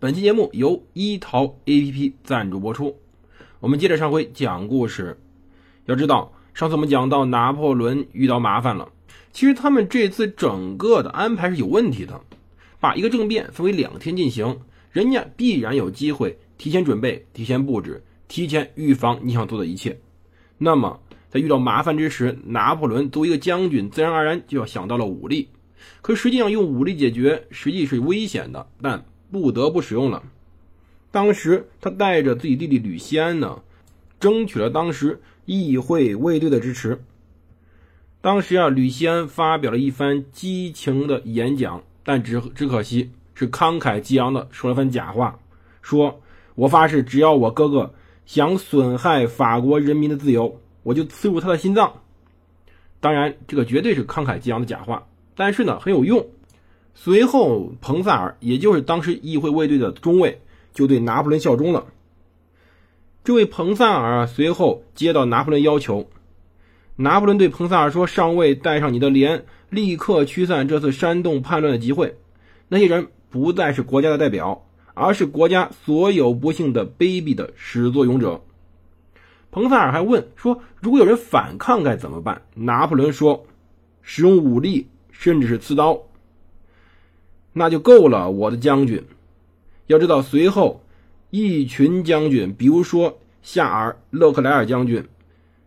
本期节目由一淘 APP 赞助播出。我们接着上回讲故事。要知道，上次我们讲到拿破仑遇到麻烦了。其实他们这次整个的安排是有问题的，把一个政变分为两天进行，人家必然有机会提前准备、提前布置、提前预防你想做的一切。那么在遇到麻烦之时，拿破仑作为一个将军，自然而然就要想到了武力。可实际上用武力解决，实际是危险的，但不得不使用了。当时他带着自己弟弟吕西安呢，争取了当时议会卫队的支持。当时啊，吕西安发表了一番激情的演讲，但只只可惜是慷慨激昂的说了番假话，说我发誓，只要我哥哥想损害法国人民的自由，我就刺入他的心脏。当然，这个绝对是慷慨激昂的假话，但是呢很有用。随后，彭萨尔，也就是当时议会卫队的中尉，就对拿破仑效忠了。这位彭萨尔啊，随后接到拿破仑要求。拿破仑对彭萨尔说：“上尉，带上你的连，立刻驱散这次煽动叛乱的集会。那些人不再是国家的代表，而是国家所有不幸的、卑鄙的始作俑者。”彭萨尔还问说：“如果有人反抗该怎么办？”拿破仑说：“使用武力，甚至是刺刀，那就够了，我的将军。要知道，随后一群将军，比如说夏尔·勒克莱尔将军，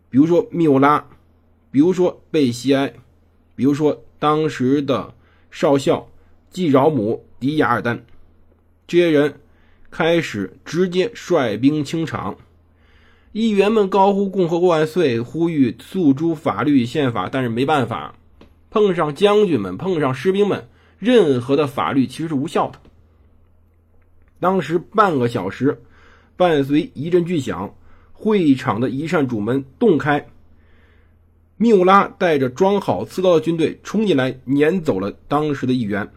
比如说缪拉。”比如说贝西埃，比如说当时的少校季饶姆迪亚尔丹，这些人开始直接率兵清场。议员们高呼“共和国万岁”，呼吁诉诸法律宪法，但是没办法，碰上将军们，碰上士兵们，任何的法律其实是无效的。当时半个小时，伴随一阵巨响，会场的一扇主门洞开。缪拉带着装好刺刀的军队冲进来，撵走了当时的议员。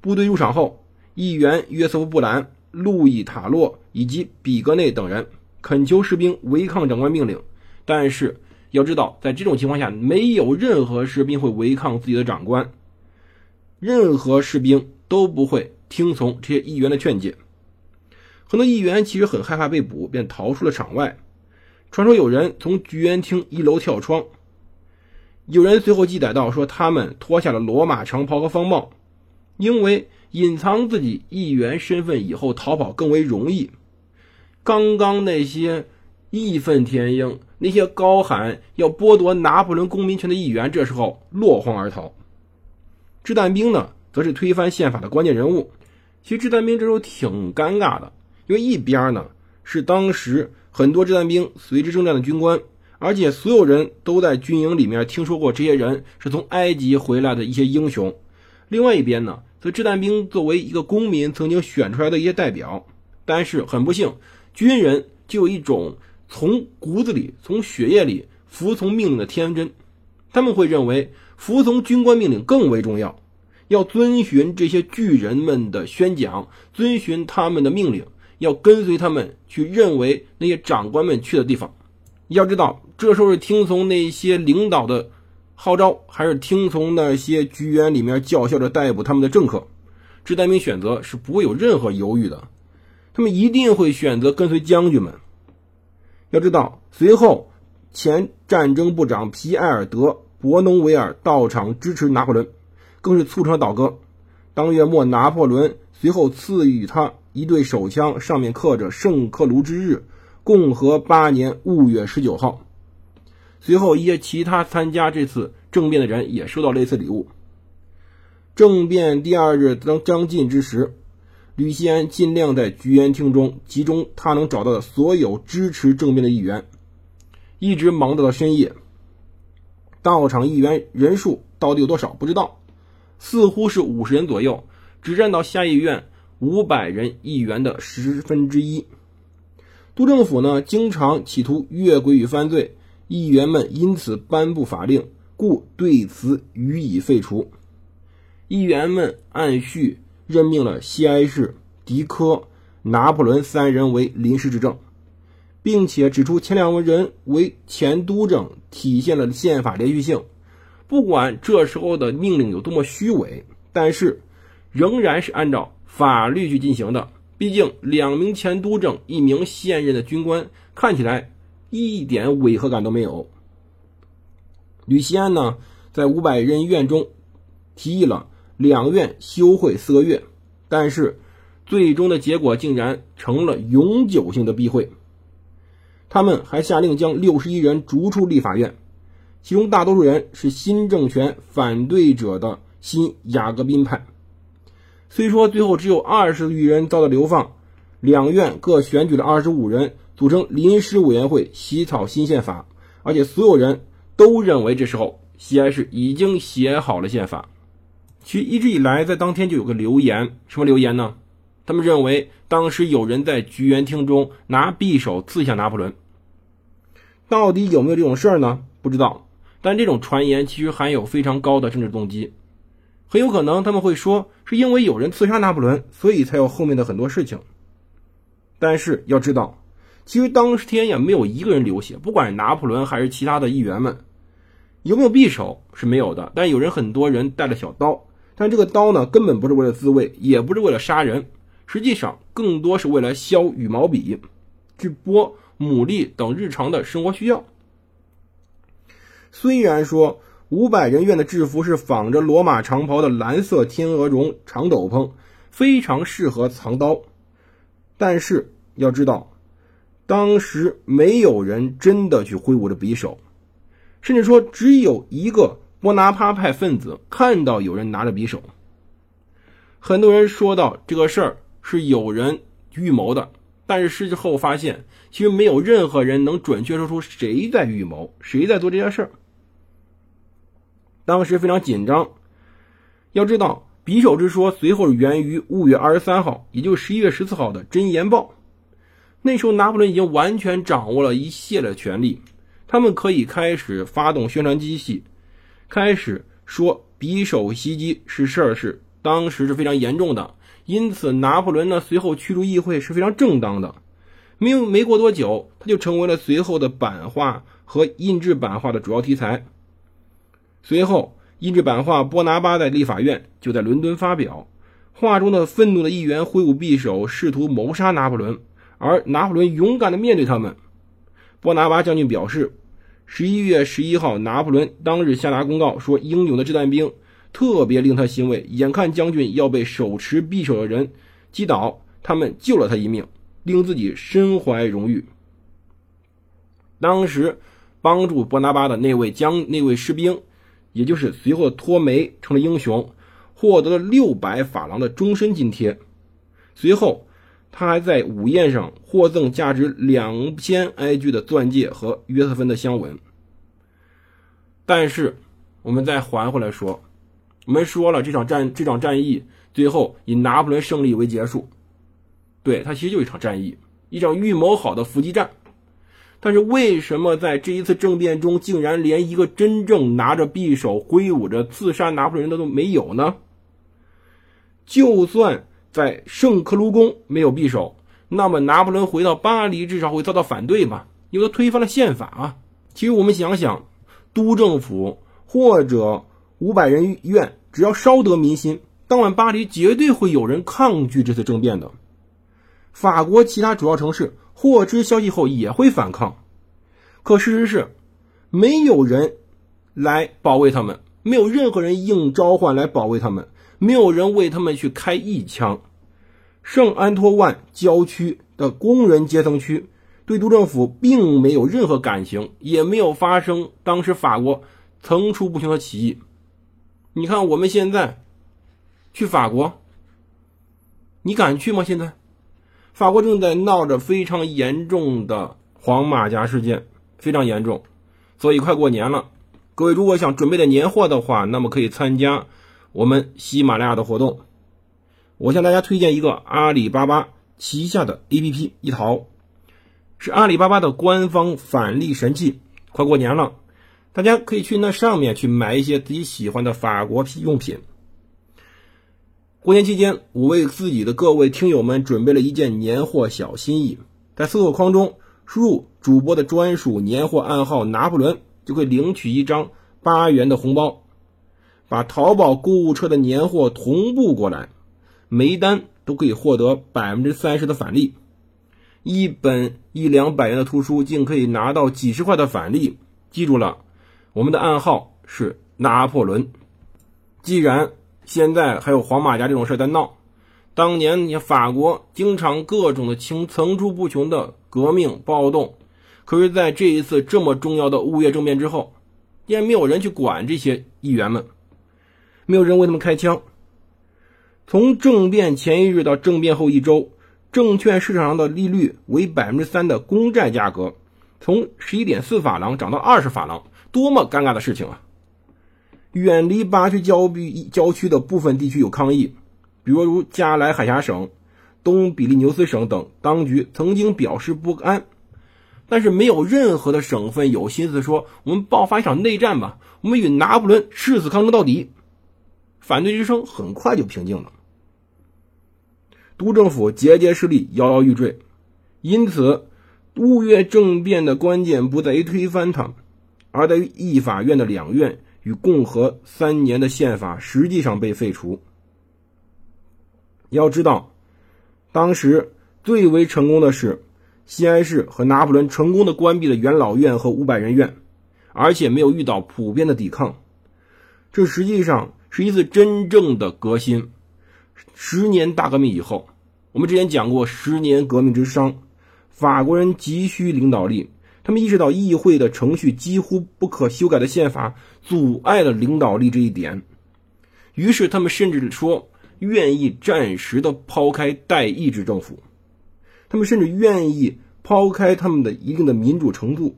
部队入场后，议员约瑟夫·布兰、路易·塔洛以及比格内等人恳求士兵违抗长官命令。但是要知道，在这种情况下，没有任何士兵会违抗自己的长官，任何士兵都不会听从这些议员的劝解。很多议员其实很害怕被捕，便逃出了场外。传说有人从剧院厅一楼跳窗。有人随后记载到说，他们脱下了罗马长袍和方帽，因为隐藏自己议员身份以后逃跑更为容易。刚刚那些义愤填膺、那些高喊要剥夺拿破仑公民权的议员，这时候落荒而逃。掷弹兵呢，则是推翻宪法的关键人物。其实掷弹兵这时候挺尴尬的，因为一边呢是当时很多掷弹兵随之征战的军官。而且所有人都在军营里面听说过这些人是从埃及回来的一些英雄。另外一边呢，则掷弹兵作为一个公民曾经选出来的一些代表，但是很不幸，军人就有一种从骨子里、从血液里服从命令的天真，他们会认为服从军官命令更为重要，要遵循这些巨人们的宣讲，遵循他们的命令，要跟随他们去认为那些长官们去的地方。要知道。这时候是听从那些领导的号召，还是听从那些局员里面叫嚣着逮捕他们的政客？掷弹兵选择是不会有任何犹豫的，他们一定会选择跟随将军们。要知道，随后前战争部长皮埃尔德·伯农维尔到场支持拿破仑，更是促成了倒戈。当月末，拿破仑随后赐予他一对手枪，上面刻着“圣克卢之日，共和八年五月十九号”。随后，一些其他参加这次政变的人也收到类似礼物。政变第二日将将近之时，吕西安尽量在菊园厅中集中他能找到的所有支持政变的议员，一直忙到了深夜。到场议员人数到底有多少不知道，似乎是五十人左右，只占到下议院五百人议员的十分之一。督政府呢，经常企图越轨与犯罪，议员们因此颁布法令，故对此予以废除。议员们按序任命了西埃士、迪科、拿破仑三人为临时执政，并且指出前两位人为前督政，体现了宪法连续性。不管这时候的命令有多么虚伪，但是仍然是按照法律去进行的。毕竟，两名前督政，一名现任的军官，看起来一点违和感都没有。吕西安呢，在五百人院中提议了两院休会四个月，但是最终的结果竟然成了永久性的闭会。他们还下令将六十一人逐出立法院，其中大多数人是新政权反对者的新雅各宾派。虽说最后只有二十余人遭到流放，两院各选举了二十五人组成临时委员会起草新宪法，而且所有人都认为这时候西安市已经写好了宪法。其实一直以来在当天就有个流言，什么流言呢？他们认为当时有人在菊园厅中拿匕首刺向拿破仑。到底有没有这种事儿呢？不知道，但这种传言其实含有非常高的政治动机。很有可能他们会说，是因为有人刺杀拿破仑，所以才有后面的很多事情。但是要知道，其实当天也没有一个人流血，不管是拿破仑还是其他的议员们，有没有匕首是没有的。但有人很多人带了小刀，但这个刀呢，根本不是为了自卫，也不是为了杀人，实际上更多是为了削羽毛笔、去剥牡蛎等日常的生活需要。虽然说。五百人院的制服是仿着罗马长袍的蓝色天鹅绒长斗篷，非常适合藏刀。但是要知道，当时没有人真的去挥舞着匕首，甚至说只有一个波拿帕派分子看到有人拿着匕首。很多人说到这个事儿是有人预谋的，但是事后发现，其实没有任何人能准确说出谁在预谋，谁在做这件事儿。当时非常紧张。要知道，匕首之说随后源于五月二十三号，也就是十一月十四号的《真言报》。那时候，拿破仑已经完全掌握了一切的权力，他们可以开始发动宣传机器，开始说匕首袭击是事儿，是当时是非常严重的。因此，拿破仑呢随后驱逐议会是非常正当的。没有没过多久，他就成为了随后的版画和印制版画的主要题材。随后，印制版画《波拿巴在立法院》就在伦敦发表。画中的愤怒的议员挥舞匕首，试图谋杀拿破仑，而拿破仑勇敢地面对他们。波拿巴将军表示，十一月十一号，拿破仑当日下达公告说，英勇的掷弹兵特别令他欣慰。眼看将军要被手持匕首的人击倒，他们救了他一命，令自己身怀荣誉。当时帮助波拿巴的那位将那位士兵。也就是随后托梅成了英雄，获得了六百法郎的终身津贴。随后，他还在午宴上获赠价值两千埃居的钻戒和约瑟芬的香吻。但是，我们再还回来说，我们说了这场战这场战役最后以拿破仑胜利为结束，对他其实就一场战役，一场预谋好的伏击战。但是为什么在这一次政变中，竟然连一个真正拿着匕首挥舞着刺杀拿破仑的都没有呢？就算在圣克卢宫没有匕首，那么拿破仑回到巴黎至少会遭到反对吧？因为他推翻了宪法啊！其实我们想想，督政府或者五百人院，只要稍得民心，当晚巴黎绝对会有人抗拒这次政变的。法国其他主要城市。获知消息后也会反抗，可事实是，没有人来保卫他们，没有任何人应召唤来保卫他们，没有人为他们去开一枪。圣安托万郊区的工人阶层区对督政府并没有任何感情，也没有发生当时法国层出不穷的起义。你看我们现在去法国，你敢去吗？现在？法国正在闹着非常严重的黄马甲事件，非常严重，所以快过年了。各位如果想准备点年货的话，那么可以参加我们喜马拉雅的活动。我向大家推荐一个阿里巴巴旗下的 APP 一淘，是阿里巴巴的官方返利神器。快过年了，大家可以去那上面去买一些自己喜欢的法国用品。过年期间，我为自己的各位听友们准备了一件年货小心意，在搜索框中输入主播的专属年货暗号“拿破仑”，就可以领取一张八元的红包。把淘宝购物车的年货同步过来，每一单都可以获得百分之三十的返利。一本一两百元的图书，竟可以拿到几十块的返利。记住了，我们的暗号是拿破仑。既然现在还有黄马甲这种事在闹，当年你法国经常各种的情层出不穷的革命暴动，可是在这一次这么重要的物业政变之后，竟然没有人去管这些议员们，没有人为他们开枪。从政变前一日到政变后一周。证券市场上的利率为百分之三的公债价格，从十一点四法郎涨到二十法郎，多么尴尬的事情啊！远离巴区郊区郊区的部分地区有抗议，比如如加莱海峡省、东比利牛斯省等当局曾经表示不安，但是没有任何的省份有心思说我们爆发一场内战吧，我们与拿破仑誓死抗争到底。反对之声很快就平静了。督政府节节失利，摇摇欲坠，因此五月政变的关键不在于推翻他们，而在于议法院的两院与共和三年的宪法实际上被废除。要知道，当时最为成功的是西安市和拿破仑成功的关闭了元老院和五百人院，而且没有遇到普遍的抵抗，这实际上是一次真正的革新。十年大革命以后，我们之前讲过十年革命之殇，法国人急需领导力，他们意识到议会的程序几乎不可修改的宪法阻碍了领导力这一点，于是他们甚至说愿意暂时的抛开代议制政府，他们甚至愿意抛开他们的一定的民主程度。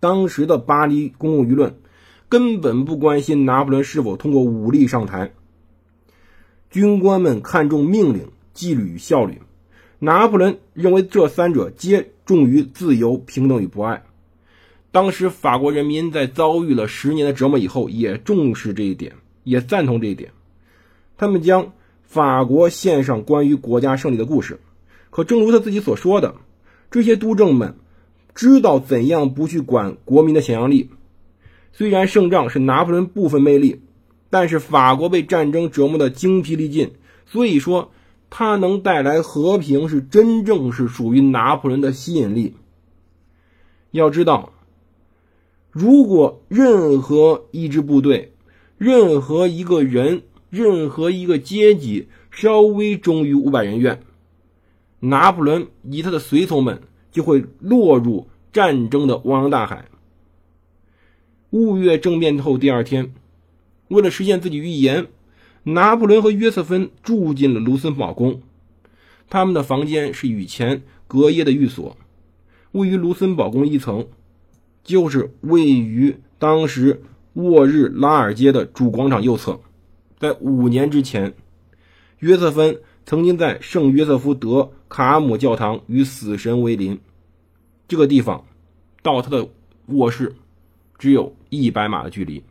当时的巴黎公共舆论根本不关心拿破仑是否通过武力上台。军官们看重命令、纪律与效率，拿破仑认为这三者皆重于自由、平等与博爱。当时法国人民在遭遇了十年的折磨以后，也重视这一点，也赞同这一点。他们将法国献上关于国家胜利的故事。可正如他自己所说的，这些督政们知道怎样不去管国民的想象力。虽然胜仗是拿破仑部分魅力。但是法国被战争折磨的精疲力尽，所以说它能带来和平，是真正是属于拿破仑的吸引力。要知道，如果任何一支部队、任何一个人、任何一个阶级稍微忠于五百人院，拿破仑以他的随从们就会落入战争的汪洋大海。五月政变后第二天。为了实现自己预言，拿破仑和约瑟芬住进了卢森堡宫。他们的房间是与前隔夜的寓所，位于卢森堡宫一层，就是位于当时沃日拉尔街的主广场右侧。在五年之前，约瑟芬曾经在圣约瑟夫德卡姆教堂与死神为邻。这个地方到他的卧室只有一百码的距离。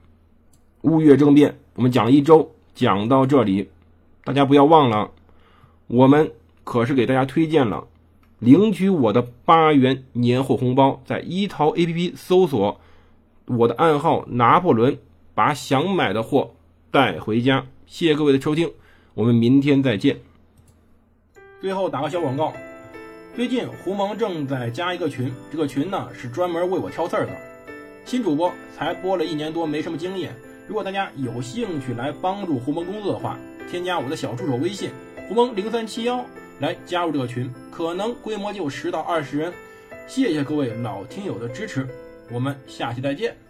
五月政变，我们讲了一周，讲到这里，大家不要忘了，我们可是给大家推荐了领取我的八元年货红包，在一淘 APP 搜索我的暗号拿破仑，把想买的货带回家。谢谢各位的收听，我们明天再见。最后打个小广告，最近胡蒙正在加一个群，这个群呢是专门为我挑刺儿的，新主播才播了一年多，没什么经验。如果大家有兴趣来帮助胡蒙工作的话，添加我的小助手微信胡蒙零三七幺来加入这个群，可能规模就十到二十人。谢谢各位老听友的支持，我们下期再见。